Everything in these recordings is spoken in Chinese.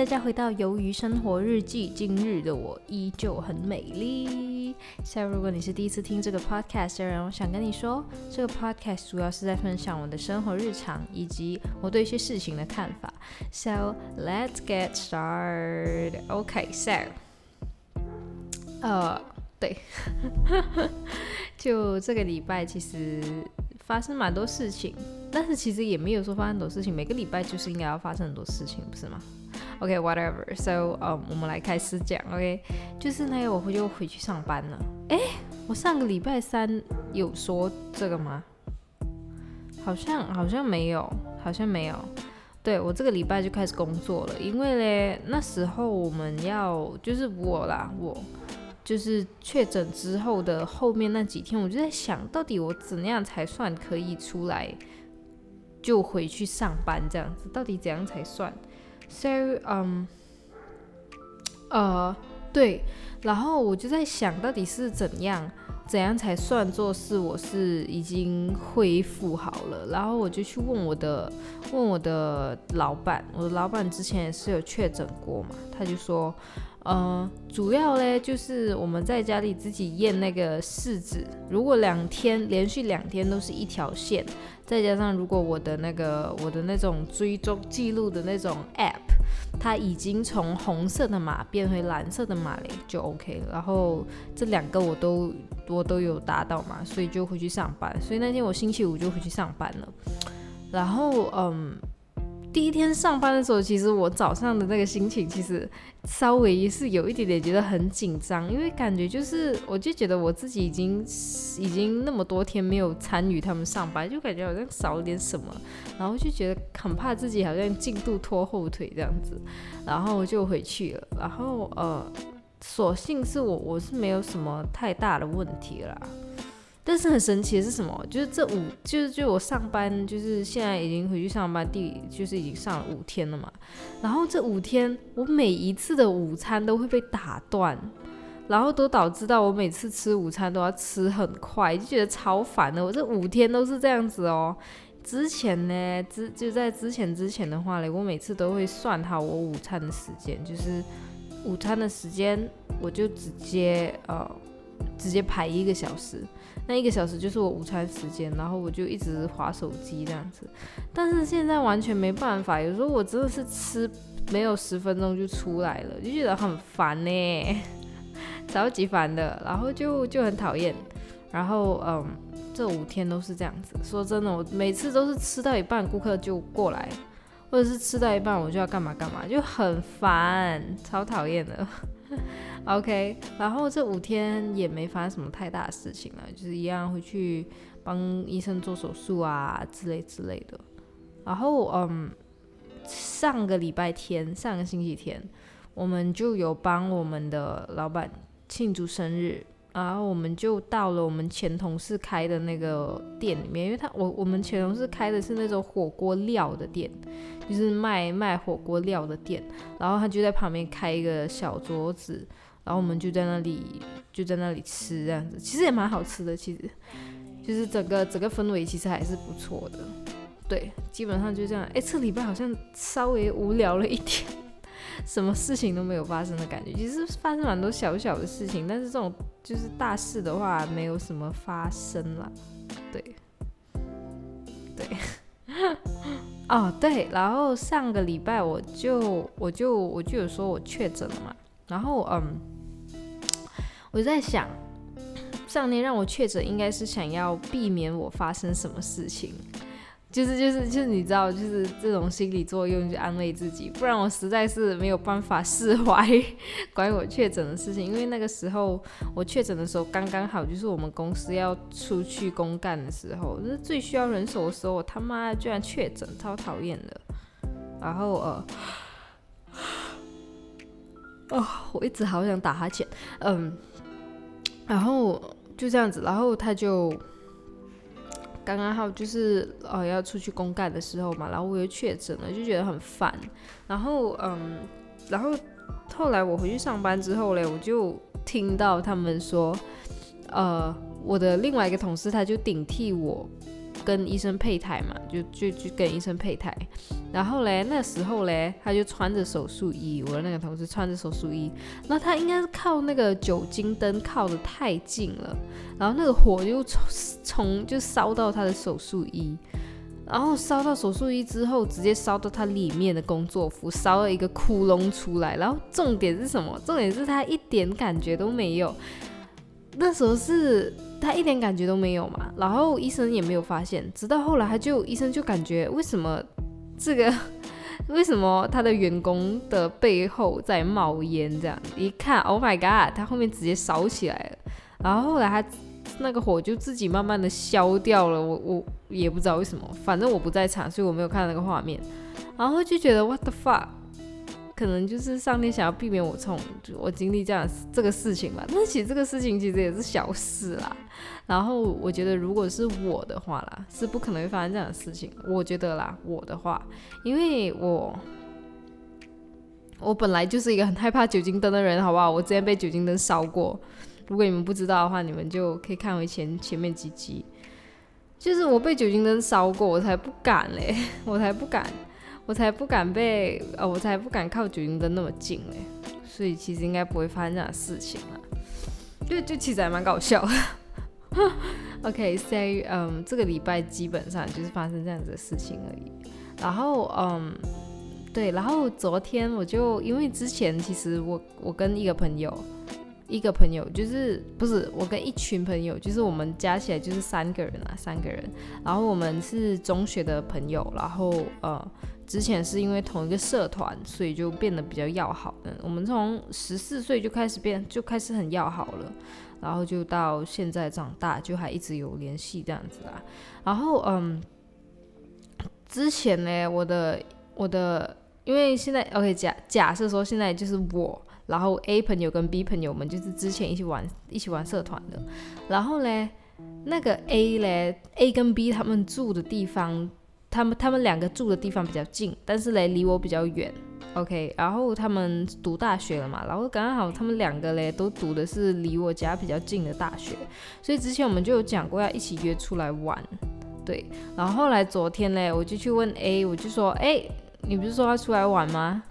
大家回到《鱿鱼生活日记》。今日的我依旧很美丽。现在，如果你是第一次听这个 podcast 的人，我想跟你说，这个 podcast 主要是在分享我的生活日常以及我对一些事情的看法。So let's get started。OK，so，呃，对，就这个礼拜其实发生蛮多事情，但是其实也没有说发生很多事情。每个礼拜就是应该要发生很多事情，不是吗？OK，whatever。So，嗯，我们来开始讲。OK，就是呢，我就回去上班了。诶，我上个礼拜三有说这个吗？好像好像没有，好像没有。对我这个礼拜就开始工作了，因为嘞，那时候我们要就是我啦，我。就是确诊之后的后面那几天，我就在想到底我怎样才算可以出来就回去上班这样子？到底怎样才算？So，嗯，呃，对，然后我就在想到底是怎样怎样才算作是我是已经恢复好了？然后我就去问我的问我的老板，我的老板之前也是有确诊过嘛，他就说。呃，主要嘞就是我们在家里自己验那个试纸，如果两天连续两天都是一条线，再加上如果我的那个我的那种追踪记录的那种 app，它已经从红色的码变回蓝色的码嘞，就 OK 了。然后这两个我都我都有达到嘛，所以就回去上班。所以那天我星期五就回去上班了。然后嗯。第一天上班的时候，其实我早上的那个心情，其实稍微是有一点点觉得很紧张，因为感觉就是，我就觉得我自己已经已经那么多天没有参与他们上班，就感觉好像少了点什么，然后就觉得很怕自己好像进度拖后腿这样子，然后就回去了，然后呃，所幸是我我是没有什么太大的问题啦。但是很神奇的是什么？就是这五，就是就我上班，就是现在已经回去上班，第就是已经上了五天了嘛。然后这五天，我每一次的午餐都会被打断，然后都导致到我每次吃午餐都要吃很快，就觉得超烦的。我这五天都是这样子哦。之前呢，之就在之前之前的话嘞，我每次都会算好我午餐的时间，就是午餐的时间，我就直接呃。直接排一个小时，那一个小时就是我午餐时间，然后我就一直划手机这样子。但是现在完全没办法，有时候我真的是吃没有十分钟就出来了，就觉得很烦呢，超级烦的，然后就就很讨厌。然后嗯，这五天都是这样子。说真的，我每次都是吃到一半顾客就过来，或者是吃到一半我就要干嘛干嘛，就很烦，超讨厌的。OK，然后这五天也没发生什么太大的事情了，就是一样回去帮医生做手术啊之类之类的。然后嗯，上个礼拜天，上个星期天，我们就有帮我们的老板庆祝生日，然后我们就到了我们前同事开的那个店里面，因为他我我们前同事开的是那种火锅料的店。就是卖卖火锅料的店，然后他就在旁边开一个小桌子，然后我们就在那里就在那里吃这样子，其实也蛮好吃的，其实就是整个整个氛围其实还是不错的，对，基本上就这样。哎，这礼拜好像稍微无聊了一点，什么事情都没有发生的感觉，其实发生蛮多小小的事情，但是这种就是大事的话没有什么发生了，对，对。哦，对，然后上个礼拜我就我就我就有说我确诊了嘛，然后嗯，我在想，上天让我确诊应该是想要避免我发生什么事情。就是就是就是你知道，就是这种心理作用，就安慰自己，不然我实在是没有办法 释怀关于我确诊的事情。因为那个时候我确诊的时候，刚刚好就是我们公司要出去公干的时候，就是最需要人手的时候，我他妈居然确诊，超讨厌的。然后呃，哦，我一直好想打哈欠，嗯，然后就这样子，然后他就。刚刚好就是呃要出去公干的时候嘛，然后我又确诊了，就觉得很烦。然后嗯，然后后来我回去上班之后嘞，我就听到他们说，呃，我的另外一个同事他就顶替我跟医生配台嘛，就就就跟医生配台。然后嘞，那时候嘞，他就穿着手术衣，我的那个同事穿着手术衣，那他应该是靠那个酒精灯靠得太近了，然后那个火就从从就烧到他的手术衣。然后烧到手术衣之后，直接烧到他里面的工作服，烧了一个窟窿出来。然后重点是什么？重点是他一点感觉都没有。那时候是他一点感觉都没有嘛，然后医生也没有发现。直到后来，他就医生就感觉为什么这个 为什么他的员工的背后在冒烟？这样一看，Oh my god！他后面直接烧起来了。然后后来他。那个火就自己慢慢的消掉了，我我也不知道为什么，反正我不在场，所以我没有看到那个画面，然后就觉得 what the fuck，可能就是上天想要避免我从我经历这样这个事情吧。但其实这个事情其实也是小事啦。然后我觉得如果是我的话啦，是不可能会发生这样的事情。我觉得啦，我的话，因为我我本来就是一个很害怕酒精灯的人，好不好？我之前被酒精灯烧过。如果你们不知道的话，你们就可以看回前前面几集。就是我被酒精灯烧过，我才不敢嘞，我才不敢，我才不敢被呃，我才不敢靠酒精灯那么近嘞。所以其实应该不会发生这样的事情了。就就其实还蛮搞笑。OK，say，嗯，这个礼拜基本上就是发生这样子的事情而已。然后，嗯，对，然后昨天我就因为之前其实我我跟一个朋友。一个朋友就是不是我跟一群朋友，就是我们加起来就是三个人啊，三个人。然后我们是中学的朋友，然后呃，之前是因为同一个社团，所以就变得比较要好。嗯，我们从十四岁就开始变，就开始很要好了，然后就到现在长大，就还一直有联系这样子啊。然后嗯，之前呢，我的我的，因为现在 OK 假假设说现在就是我。然后 A 朋友跟 B 朋友们就是之前一起玩一起玩社团的，然后呢，那个 A 嘞，A 跟 B 他们住的地方，他们他们两个住的地方比较近，但是嘞离我比较远，OK，然后他们读大学了嘛，然后刚刚好他们两个嘞都读的是离我家比较近的大学，所以之前我们就有讲过要一起约出来玩，对，然后后来昨天嘞我就去问 A，我就说，哎，你不是说要出来玩吗？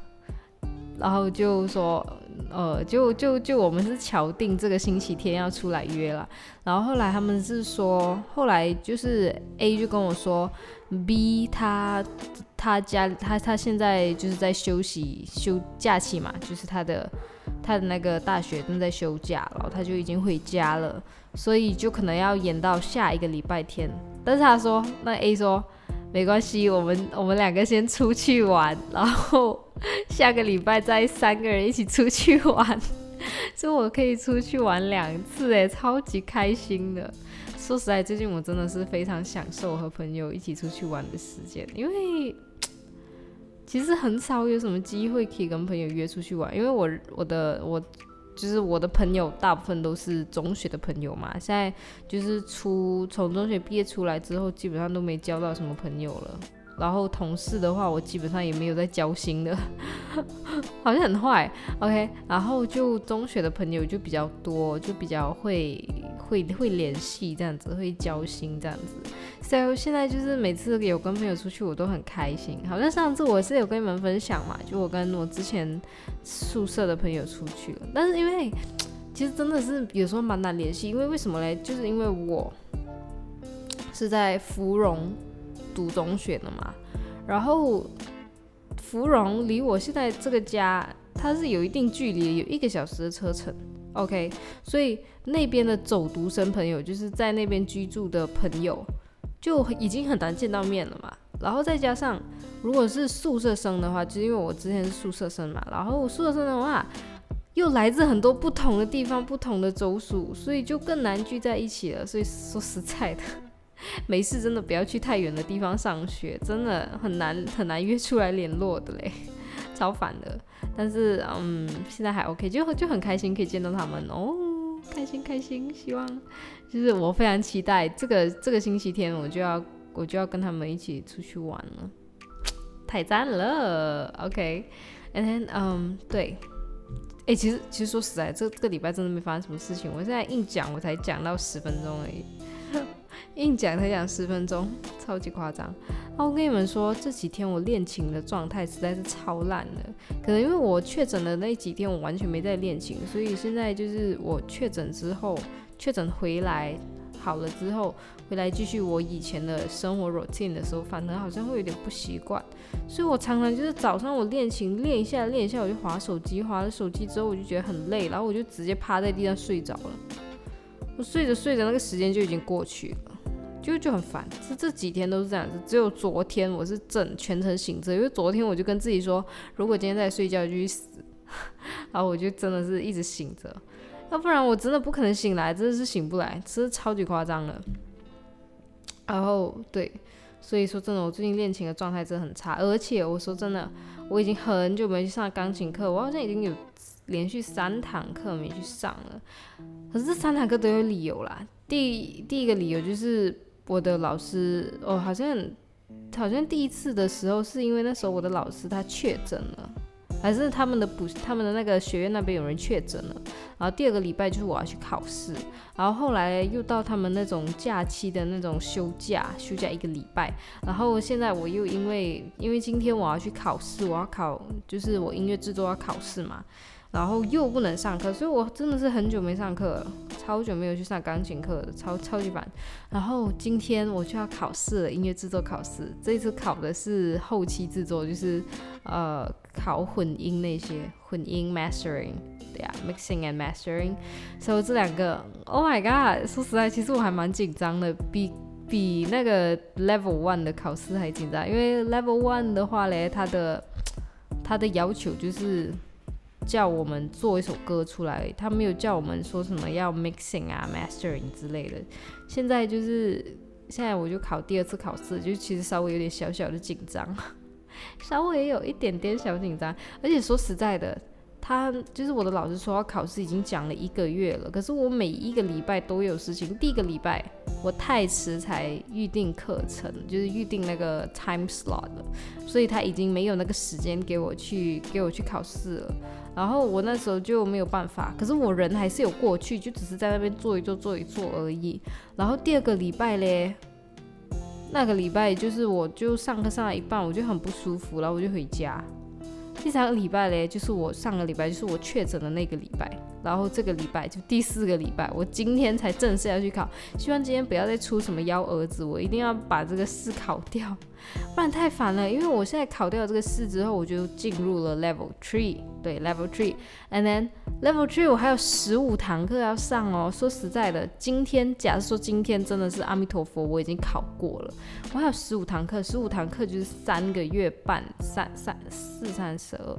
然后就说。呃，就就就我们是敲定这个星期天要出来约了，然后后来他们是说，后来就是 A 就跟我说，B 他他家他他现在就是在休息休假期嘛，就是他的他的那个大学正在休假，然后他就已经回家了，所以就可能要延到下一个礼拜天。但是他说，那 A 说没关系，我们我们两个先出去玩，然后。下个礼拜再三个人一起出去玩，所以我可以出去玩两次，哎，超级开心的。说实在，最近我真的是非常享受和朋友一起出去玩的时间，因为其实很少有什么机会可以跟朋友约出去玩，因为我我的我就是我的朋友大部分都是中学的朋友嘛，现在就是出从中学毕业出来之后，基本上都没交到什么朋友了。然后同事的话，我基本上也没有在交心的，好像很坏。OK，然后就中学的朋友就比较多，就比较会会会联系这样子，会交心这样子。所以现在就是每次有跟朋友出去，我都很开心。好像上次我是有跟你们分享嘛，就我跟我之前宿舍的朋友出去了，但是因为其实真的是有时候蛮难联系，因为为什么嘞？就是因为我是在芙蓉。读中学的嘛，然后芙蓉离我现在这个家，它是有一定距离，有一个小时的车程。OK，所以那边的走读生朋友，就是在那边居住的朋友，就已经很难见到面了嘛。然后再加上，如果是宿舍生的话，就因为我之前是宿舍生嘛，然后宿舍生的话，又来自很多不同的地方、不同的州属，所以就更难聚在一起了。所以说实在的。没事，真的不要去太远的地方上学，真的很难很难约出来联络的嘞，超烦的。但是嗯，现在还 OK，就就很开心可以见到他们哦，开心开心。希望就是我非常期待这个这个星期天我就要我就要跟他们一起出去玩了，太赞了。OK，and then 嗯对，哎其实其实说实在，这这个礼拜真的没发生什么事情，我现在硬讲我才讲到十分钟而已。硬讲才讲十分钟，超级夸张。那我跟你们说，这几天我练琴的状态实在是超烂的。可能因为我确诊的那几天，我完全没在练琴，所以现在就是我确诊之后，确诊回来好了之后，回来继续我以前的生活 routine 的时候，反而好像会有点不习惯。所以我常常就是早上我练琴练一下练一下，我就划手机，划了手机之后我就觉得很累，然后我就直接趴在地上睡着了。我睡着睡着，那个时间就已经过去了。就就很烦，是这几天都是这样子，只有昨天我是整全程醒着，因为昨天我就跟自己说，如果今天再睡觉就去死，然后我就真的是一直醒着，要不然我真的不可能醒来，真的是醒不来，真是超级夸张了。然后对，所以说真的，我最近练琴的状态真的很差，而且我说真的，我已经很久没去上钢琴课，我好像已经有连续三堂课没去上了，可是这三堂课都有理由啦。第第一个理由就是。我的老师哦，好像好像第一次的时候是因为那时候我的老师他确诊了，还是他们的补他们的那个学院那边有人确诊了。然后第二个礼拜就是我要去考试，然后后来又到他们那种假期的那种休假，休假一个礼拜。然后现在我又因为因为今天我要去考试，我要考就是我音乐制作要考试嘛。然后又不能上课，所以我真的是很久没上课了，超久没有去上钢琴课了，超超级烦。然后今天我就要考试了，音乐制作考试。这次考的是后期制作，就是呃考混音那些，混音 mastering，对呀，mixing and mastering。所以这两个，Oh my god！说实在，其实我还蛮紧张的，比比那个 level one 的考试还紧张，因为 level one 的话嘞，它的它的要求就是。叫我们做一首歌出来，他没有叫我们说什么要 mixing 啊、mastering 之类的。现在就是现在，我就考第二次考试，就其实稍微有点小小的紧张，稍微有一点点小紧张。而且说实在的。他就是我的老师说，要考试已经讲了一个月了，可是我每一个礼拜都有事情。第一个礼拜我太迟才预定课程，就是预定那个 time slot 了，所以他已经没有那个时间给我去给我去考试了。然后我那时候就没有办法，可是我人还是有过去，就只是在那边坐一坐坐一坐而已。然后第二个礼拜嘞，那个礼拜就是我就上课上到一半，我就很不舒服，然后我就回家。第三个礼拜嘞，就是我上个礼拜，就是我确诊的那个礼拜。然后这个礼拜就第四个礼拜，我今天才正式要去考，希望今天不要再出什么幺蛾子，我一定要把这个试考掉，不然太烦了。因为我现在考掉这个试之后，我就进入了 level three，对 level three，and then level three 我还有十五堂课要上哦。说实在的，今天假设说今天真的是阿弥陀佛，我已经考过了，我还有十五堂课，十五堂课就是三个月半，三三四三十二。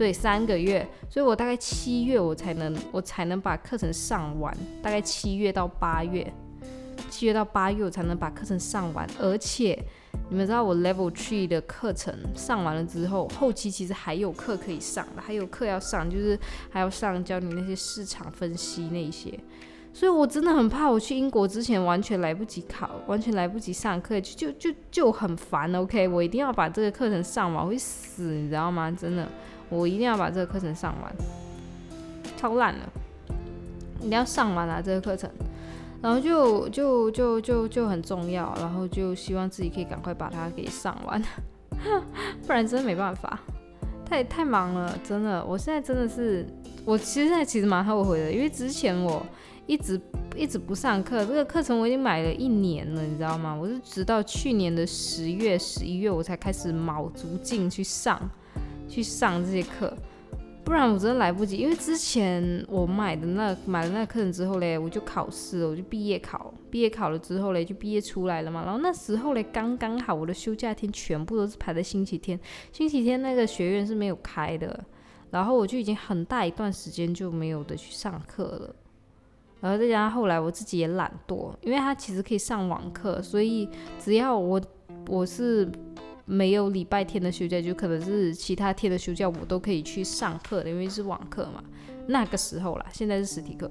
对，三个月，所以我大概七月我才能我才能把课程上完，大概七月到八月，七月到八月我才能把课程上完。而且你们知道我 Level Three 的课程上完了之后，后期其实还有课可以上的，还有课要上，就是还要上教你那些市场分析那些。所以我真的很怕我去英国之前完全来不及考，完全来不及上课，就就就就很烦。OK，我一定要把这个课程上完，会死，你知道吗？真的。我一定要把这个课程上完，超烂了，一定要上完啊这个课程，然后就就就就就很重要，然后就希望自己可以赶快把它给上完，不然真的没办法，太太忙了，真的，我现在真的是，我其实现在其实蛮后悔的，因为之前我一直一直不上课，这个课程我已经买了一年了，你知道吗？我是直到去年的十月、十一月我才开始卯足劲去上。去上这些课，不然我真的来不及。因为之前我买的那买了那课程之后嘞，我就考试，我就毕业考，毕业考了之后嘞，就毕业出来了嘛。然后那时候嘞，刚刚好我的休假天全部都是排在星期天，星期天那个学院是没有开的，然后我就已经很大一段时间就没有的去上课了。然后再加上后来我自己也懒惰，因为他其实可以上网课，所以只要我我是。没有礼拜天的休假，就可能是其他天的休假，我都可以去上课的，因为是网课嘛。那个时候啦，现在是实体课，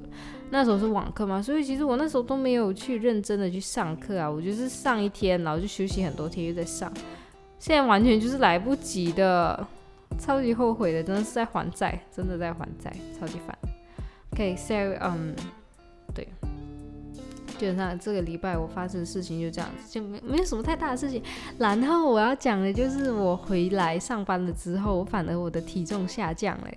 那时候是网课嘛，所以其实我那时候都没有去认真的去上课啊，我就是上一天，然后就休息很多天又在上，现在完全就是来不及的，超级后悔的，真的是在还债，真的在还债，超级烦。OK，so，嗯，对，基本上这个礼拜我发生的事情就这样子，就没没有什么太大的事情。然后我要讲的就是我回来上班了之后，我反而我的体重下降了。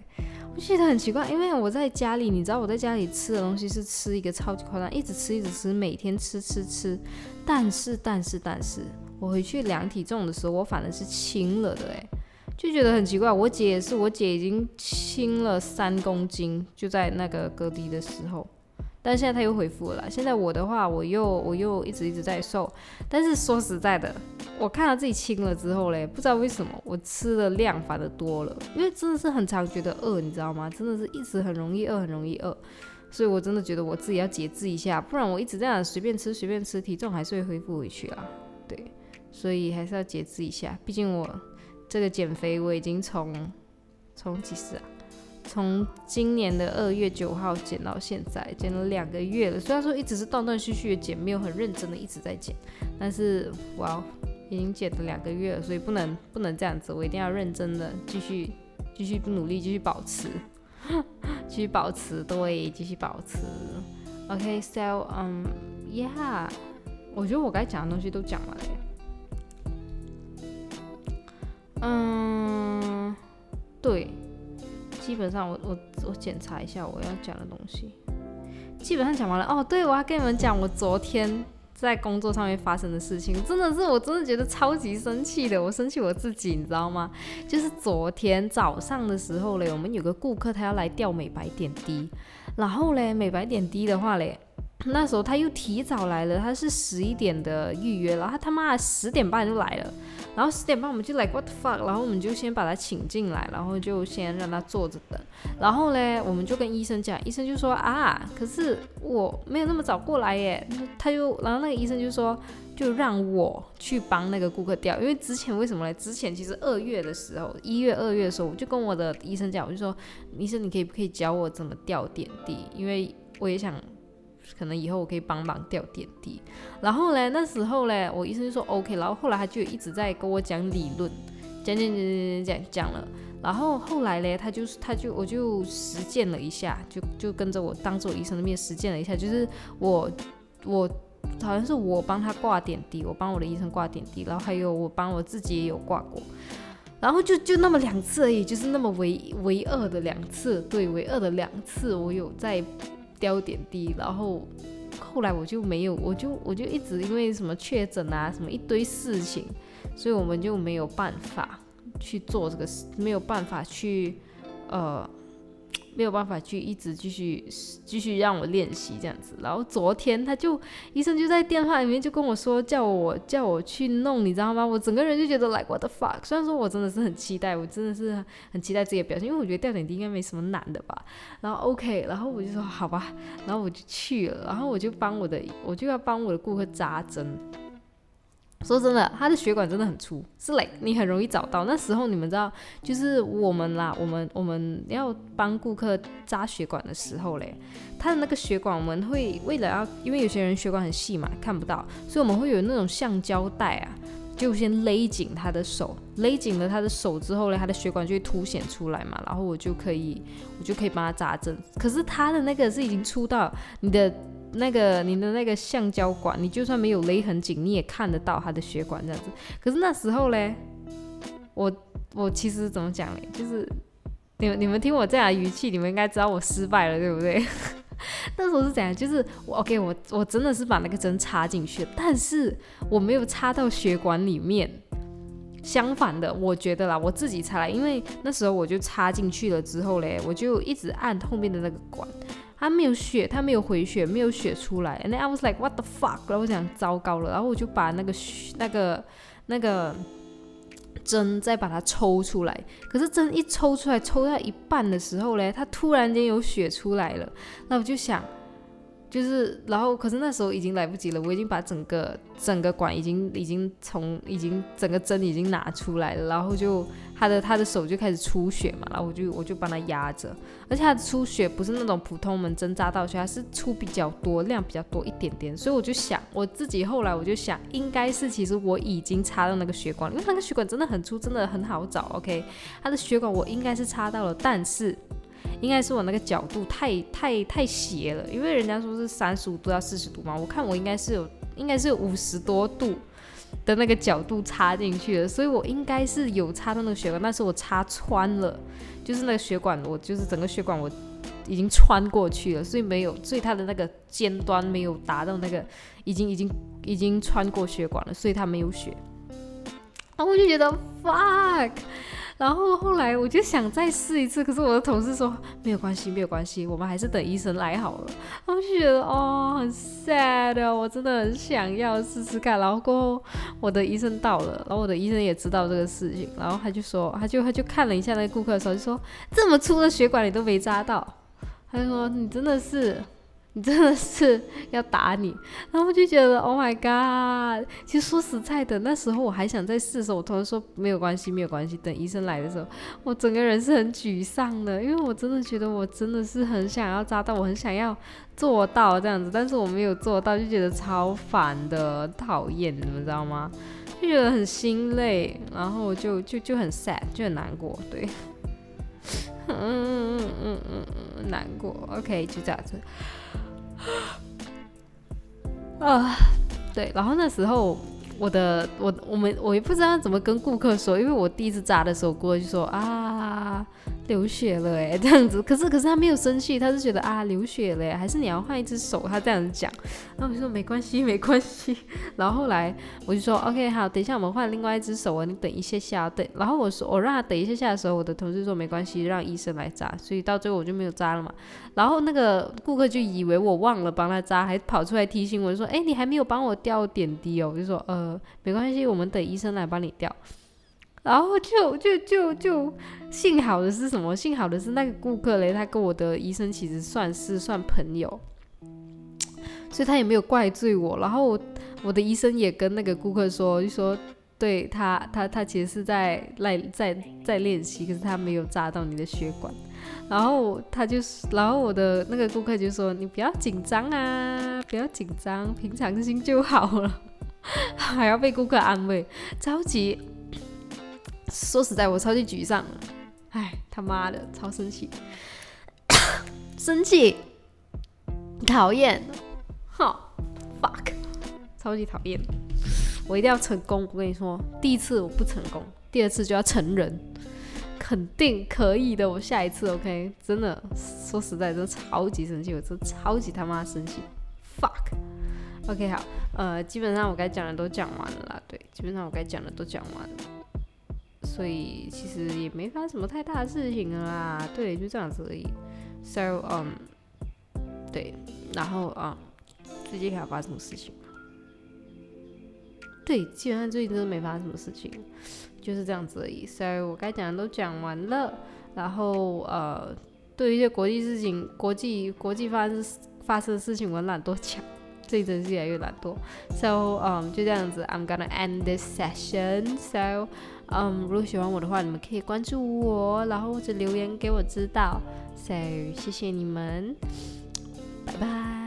我觉得很奇怪，因为我在家里，你知道我在家里吃的东西是吃一个超级夸张，一直吃一直吃，每天吃吃吃。但是但是但是，我回去量体重的时候，我反而是轻了的，诶，就觉得很奇怪。我姐也是，我姐已经轻了三公斤，就在那个隔离的时候。但现在他又恢复了。现在我的话，我又我又一直一直在瘦。但是说实在的，我看到自己轻了之后嘞，不知道为什么我吃的量反而多了。因为真的是很常觉得饿，你知道吗？真的是一直很容易饿，很容易饿。所以我真的觉得我自己要节制一下，不然我一直这样随便吃随便吃，体重还是会恢复回去啊。对，所以还是要节制一下。毕竟我这个减肥我已经从从几十啊？从今年的二月九号减到现在，减了两个月了。虽然说一直是断断续续的减，没有很认真的一直在减，但是哇，已经减了两个月了，所以不能不能这样子，我一定要认真的继续继续努力，继续保持，继续保持，对，继续保持。OK，so，嗯，yeah，我觉得我该讲的东西都讲完了。嗯，对。基本上，我我我检查一下我要讲的东西，基本上讲完了。哦，对，我要跟你们讲我昨天在工作上面发生的事情，真的是我真的觉得超级生气的，我生气我自己，你知道吗？就是昨天早上的时候嘞，我们有个顾客他要来吊美白点滴，然后嘞，美白点滴的话嘞。那时候他又提早来了，他是十一点的预约，然后他他妈十点半就来了，然后十点半我们就 like what the fuck，然后我们就先把他请进来，然后就先让他坐着等，然后嘞我们就跟医生讲，医生就说啊，可是我没有那么早过来耶，他就然后那个医生就说就让我去帮那个顾客调，因为之前为什么嘞？之前其实二月的时候，一月二月的时候，我就跟我的医生讲，我就说医生你可以不可以教我怎么调点滴，因为我也想。可能以后我可以帮忙吊点滴，然后呢，那时候呢，我医生就说 OK，然后后来他就一直在跟我讲理论，讲讲讲讲讲讲了，然后后来呢，他就是他就我就实践了一下，就就跟着我当着我医生的面实践了一下，就是我我好像是我帮他挂点滴，我帮我的医生挂点滴，然后还有我帮我自己也有挂过，然后就就那么两次而已，就是那么唯唯二的两次，对，唯二的两次我有在。掉点滴，然后后来我就没有，我就我就一直因为什么确诊啊，什么一堆事情，所以我们就没有办法去做这个事，没有办法去呃。没有办法去一直继续继续让我练习这样子，然后昨天他就医生就在电话里面就跟我说叫我叫我去弄，你知道吗？我整个人就觉得 like what the fuck。虽然说我真的是很期待，我真的是很期待自己的表现，因为我觉得吊点滴应该没什么难的吧。然后 OK，然后我就说好吧，然后我就去了，然后我就帮我的我就要帮我的顾客扎针。说真的，他的血管真的很粗，是嘞你很容易找到。那时候你们知道，就是我们啦，我们我们要帮顾客扎血管的时候嘞，他的那个血管我们会为了要，因为有些人血管很细嘛，看不到，所以我们会有那种橡胶带啊，就先勒紧他的手，勒紧了他的手之后嘞，他的血管就会凸显出来嘛，然后我就可以，我就可以帮他扎针。可是他的那个是已经粗到你的。那个你的那个橡胶管，你就算没有勒很紧，你也看得到他的血管这样子。可是那时候嘞，我我其实怎么讲嘞，就是你们你们听我这样的语气，你们应该知道我失败了，对不对？那时候是怎样？就是我 OK，我我真的是把那个针插进去，但是我没有插到血管里面。相反的，我觉得啦，我自己插来，因为那时候我就插进去了之后嘞，我就一直按后面的那个管。他没有血，他没有回血，没有血出来。And I was like, what the fuck？然后我想糟糕了，然后我就把那个那个那个针再把它抽出来。可是针一抽出来，抽到一半的时候嘞，他突然间有血出来了。那我就想。就是，然后可是那时候已经来不及了，我已经把整个整个管已经已经从已经整个针已经拿出来了，然后就他的他的手就开始出血嘛，然后我就我就帮他压着，而且他的出血不是那种普通我们针扎到血，它是出比较多量比较多一点点，所以我就想我自己后来我就想应该是其实我已经插到那个血管，因为那个血管真的很粗，真的很好找，OK，他的血管我应该是插到了，但是。应该是我那个角度太太太斜了，因为人家说是三十五度到四十度嘛，我看我应该是有应该是五十多度的那个角度插进去了，所以我应该是有插到那个血管，但是我插穿了，就是那个血管，我就是整个血管我已经穿过去了，所以没有，所以它的那个尖端没有达到那个已经已经已经穿过血管了，所以它没有血。然后我就觉得 fuck，然后后来我就想再试一次，可是我的同事说没有关系，没有关系，我们还是等医生来好了。然后就觉得哦很 sad，我真的很想要试试看。然后过后我的医生到了，然后我的医生也知道这个事情，然后他就说，他就他就看了一下那个顾客的时候，就说这么粗的血管你都没扎到，他就说你真的是。你真的是要打你，然后我就觉得 Oh my God！其实说实在的，那时候我还想再试的时候，我同事说没有关系，没有关系。等医生来的时候，我整个人是很沮丧的，因为我真的觉得我真的是很想要扎到，我很想要做到这样子，但是我没有做到，就觉得超烦的，讨厌，你们知道吗？就觉得很心累，然后就就就很 sad，就很难过，对，嗯嗯嗯嗯嗯，难过。OK，就这样子。啊，对，然后那时候我的我我们我也不知道怎么跟顾客说，因为我第一次扎的时候，顾客就说啊。流血了哎，这样子，可是可是他没有生气，他是觉得啊流血了，还是你要换一只手，他这样子讲，然后我就说没关系 没关系，然后后来我就说 OK 好，等一下我们换另外一只手啊，你等一下下等，然后我说我让他等一下下的时候，我的同事说没关系，让医生来扎，所以到最后我就没有扎了嘛，然后那个顾客就以为我忘了帮他扎，还跑出来提醒我说，哎你还没有帮我吊点滴哦，我就说呃没关系，我们等医生来帮你吊。然后就就就就幸好的是什么？幸好的是那个顾客嘞，他跟我的医生其实算是算朋友，所以他也没有怪罪我。然后我的医生也跟那个顾客说，就说对他他他其实是在在在在练习，可是他没有扎到你的血管。然后他就是然后我的那个顾客就说你不要紧张啊，不要紧张，平常心就好了。还要被顾客安慰，着急。说实在，我超级沮丧，哎，他妈的，超生气，生气，讨厌，好，fuck，超级讨厌，我一定要成功。我跟你说，第一次我不成功，第二次就要成人，肯定可以的。我下一次，OK，真的，说实在，真的超级生气，我真超级他妈生气，fuck，OK，好，呃，基本上我该讲的都讲完了啦，对，基本上我该讲的都讲完了。所以其实也没发生什么太大的事情啦，对，就这样子而已。So，嗯，对，然后啊，最近还有发生什么事情对，基本上最近真的没发生什么事情，就是这样子而已。So，我该讲的都讲完了，然后呃，对于一些国际事情、国际国际发生发生的事情，我懒惰讲，所以真是越来越懒惰。So，嗯，就这样子，I'm gonna end this session. So。嗯，如果喜欢我的话，你们可以关注我，然后或者留言给我知道。So，谢谢你们，拜拜。